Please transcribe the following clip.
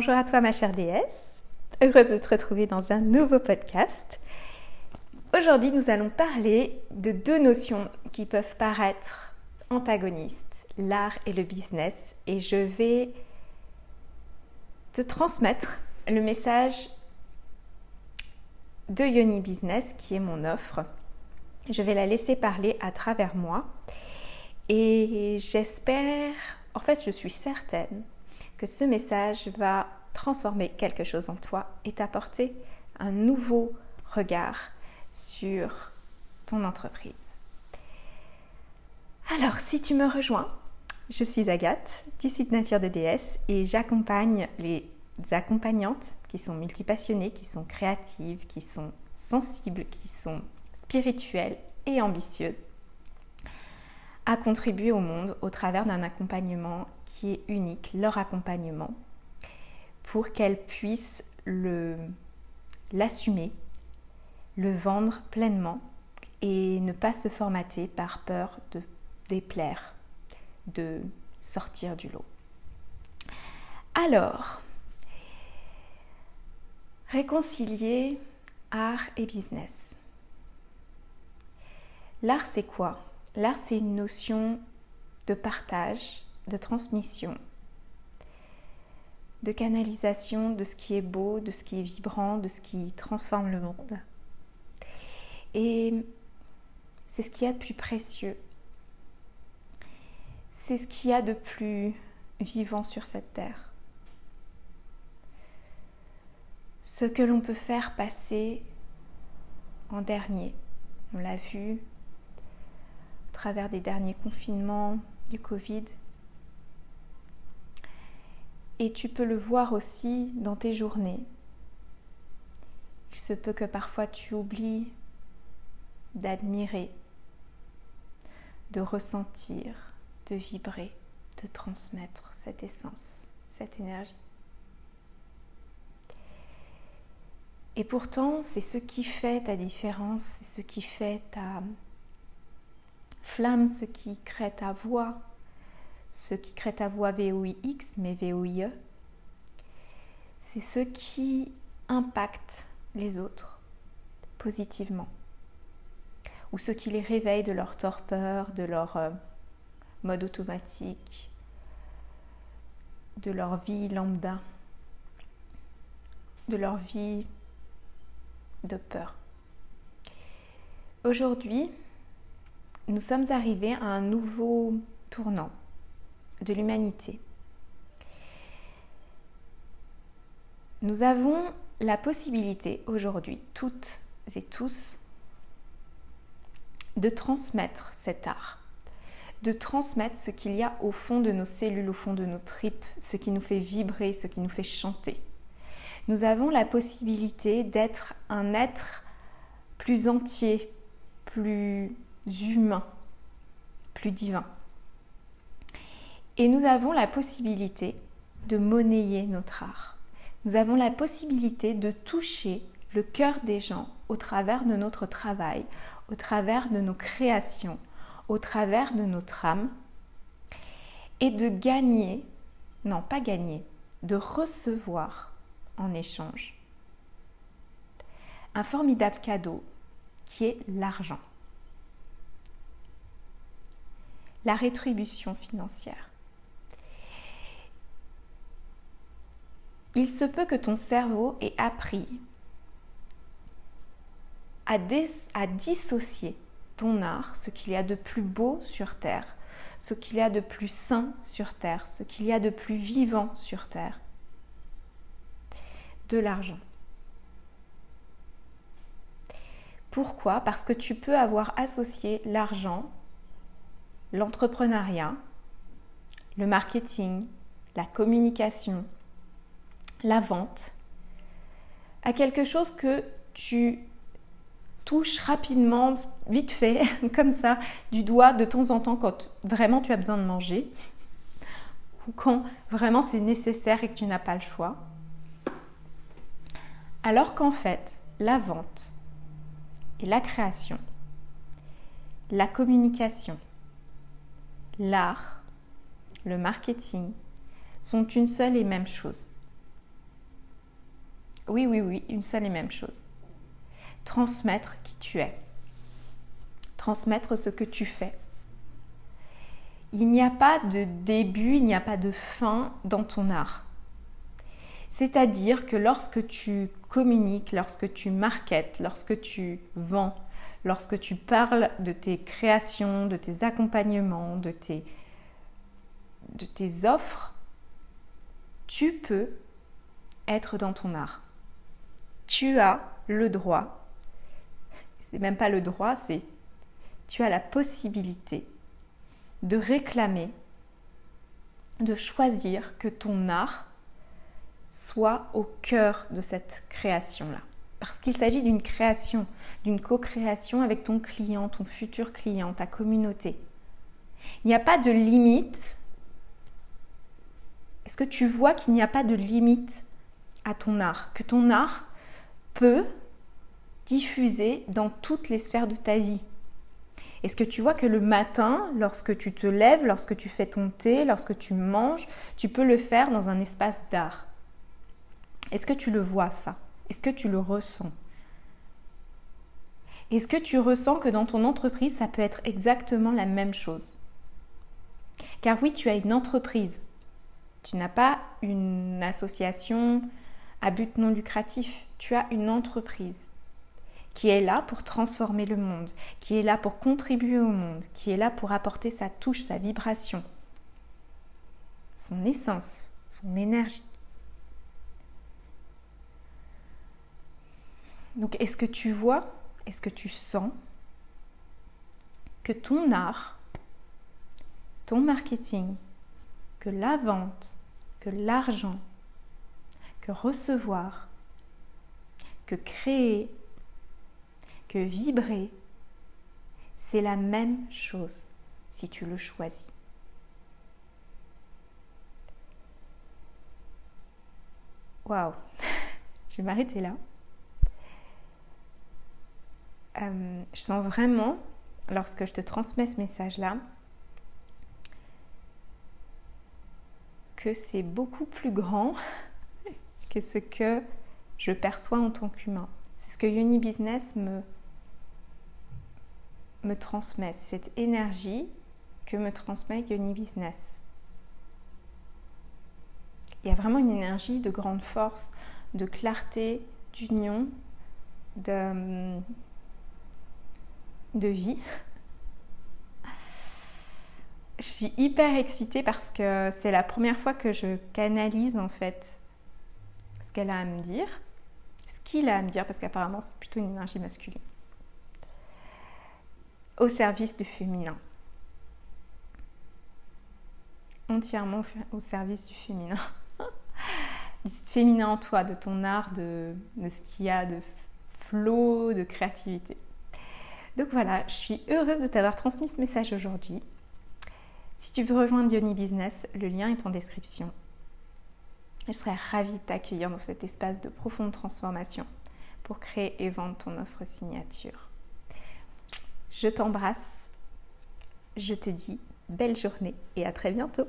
Bonjour à toi ma chère déesse, heureuse de te retrouver dans un nouveau podcast. Aujourd'hui nous allons parler de deux notions qui peuvent paraître antagonistes, l'art et le business, et je vais te transmettre le message de Yoni Business qui est mon offre. Je vais la laisser parler à travers moi et j'espère, en fait je suis certaine que ce message va transformer quelque chose en toi et t'apporter un nouveau regard sur ton entreprise. Alors, si tu me rejoins, je suis Agathe du site Nature de DS et j'accompagne les accompagnantes qui sont multipassionnées, qui sont créatives, qui sont sensibles, qui sont spirituelles et ambitieuses à contribuer au monde au travers d'un accompagnement qui est unique, leur accompagnement, pour qu'elles puissent l'assumer, le vendre pleinement et ne pas se formater par peur de déplaire, de sortir du lot. Alors, réconcilier art et business. L'art, c'est quoi? L'art, c'est une notion de partage, de transmission, de canalisation de ce qui est beau, de ce qui est vibrant, de ce qui transforme le monde. Et c'est ce qu'il y a de plus précieux. C'est ce qu'il y a de plus vivant sur cette terre. Ce que l'on peut faire passer en dernier. On l'a vu travers des derniers confinements du Covid. Et tu peux le voir aussi dans tes journées. Il se peut que parfois tu oublies d'admirer, de ressentir, de vibrer, de transmettre cette essence, cette énergie. Et pourtant, c'est ce qui fait ta différence, c'est ce qui fait ta, flamme, ce qui crée ta voix, ce qui crée ta voix VOIX, mais VOIE, c'est ce qui impacte les autres positivement, ou ce qui les réveille de leur torpeur, de leur euh, mode automatique, de leur vie lambda, de leur vie de peur. Aujourd'hui, nous sommes arrivés à un nouveau tournant de l'humanité. Nous avons la possibilité aujourd'hui, toutes et tous, de transmettre cet art, de transmettre ce qu'il y a au fond de nos cellules, au fond de nos tripes, ce qui nous fait vibrer, ce qui nous fait chanter. Nous avons la possibilité d'être un être plus entier, plus humain, plus divin. Et nous avons la possibilité de monnayer notre art. Nous avons la possibilité de toucher le cœur des gens au travers de notre travail, au travers de nos créations, au travers de notre âme, et de gagner, non pas gagner, de recevoir en échange un formidable cadeau qui est l'argent la rétribution financière. Il se peut que ton cerveau ait appris à, dissocier ton art, ce qu'il y a de plus beau sur Terre, ce qu'il y a de plus sain sur Terre, ce qu'il y a de plus vivant sur Terre, de l'argent. Pourquoi? Parce que tu peux avoir associé l'argent l'entrepreneuriat, le marketing, la communication, la vente, à quelque chose que tu touches rapidement, vite fait, comme ça, du doigt de temps en temps quand vraiment tu as besoin de manger ou quand vraiment c'est nécessaire et que tu n'as pas le choix. Alors qu'en fait, la vente et la création, la communication, l'art, le marketing sont une seule et même chose. Oui, oui, oui, une seule et même chose. Transmettre qui tu es. Transmettre ce que tu fais. Il n'y a pas de début, il n'y a pas de fin dans ton art. C'est-à-dire que lorsque tu communiques, lorsque tu marketes, lorsque tu vends, lorsque tu parles de tes créations, de tes accompagnements, de tes, de tes offres, tu peux être dans ton art. Tu as le droit, c'est même pas le droit, c'est tu as la possibilité de réclamer, de choisir que ton art soit au cœur de cette création-là. Parce qu'il s'agit d'une création, d'une co-création avec ton client, ton futur client, ta communauté. Il n'y a pas de limite. Est-ce que tu vois qu'il n'y a pas de limite à ton art? Que ton art peut diffuser dans toutes les sphères de ta vie. Est-ce que tu vois que le matin, lorsque tu te lèves, lorsque tu fais ton thé, lorsque tu manges, tu peux le faire dans un espace d'art? Est-ce que tu le vois ça? Est-ce que tu le ressens? Est-ce que tu ressens que dans ton entreprise, ça peut être exactement la même chose? Car oui, tu as une entreprise. Tu n'as pas une association à but non lucratif. Tu as une entreprise qui est là pour transformer le monde, qui est là pour contribuer au monde, qui est là pour apporter sa touche, sa vibration, son essence, son énergie. Donc est-ce que tu vois, est-ce que tu sens que ton art, ton marketing, que la vente, que l'argent, recevoir, que créer, que vibrer, c'est la même chose si tu le choisis. Waouh, je vais m'arrêter là. Euh, je sens vraiment, lorsque je te transmets ce message-là, que c'est beaucoup plus grand que ce que je perçois en tant qu'humain. C'est ce que Uni Business me, me transmet, cette énergie que me transmet Uni Business. Il y a vraiment une énergie de grande force, de clarté, d'union, de, de vie. Je suis hyper excitée parce que c'est la première fois que je canalise en fait ce qu'elle a à me dire, ce qu'il a à me dire, parce qu'apparemment c'est plutôt une énergie masculine, au service du féminin. Entièrement au service du féminin. du féminin en toi, de ton art, de, de ce qu'il y a de flot, de créativité. Donc voilà, je suis heureuse de t'avoir transmis ce message aujourd'hui. Si tu veux rejoindre Yoni Business, le lien est en description. Je serais ravie de t'accueillir dans cet espace de profonde transformation pour créer et vendre ton offre signature. Je t'embrasse, je te dis belle journée et à très bientôt.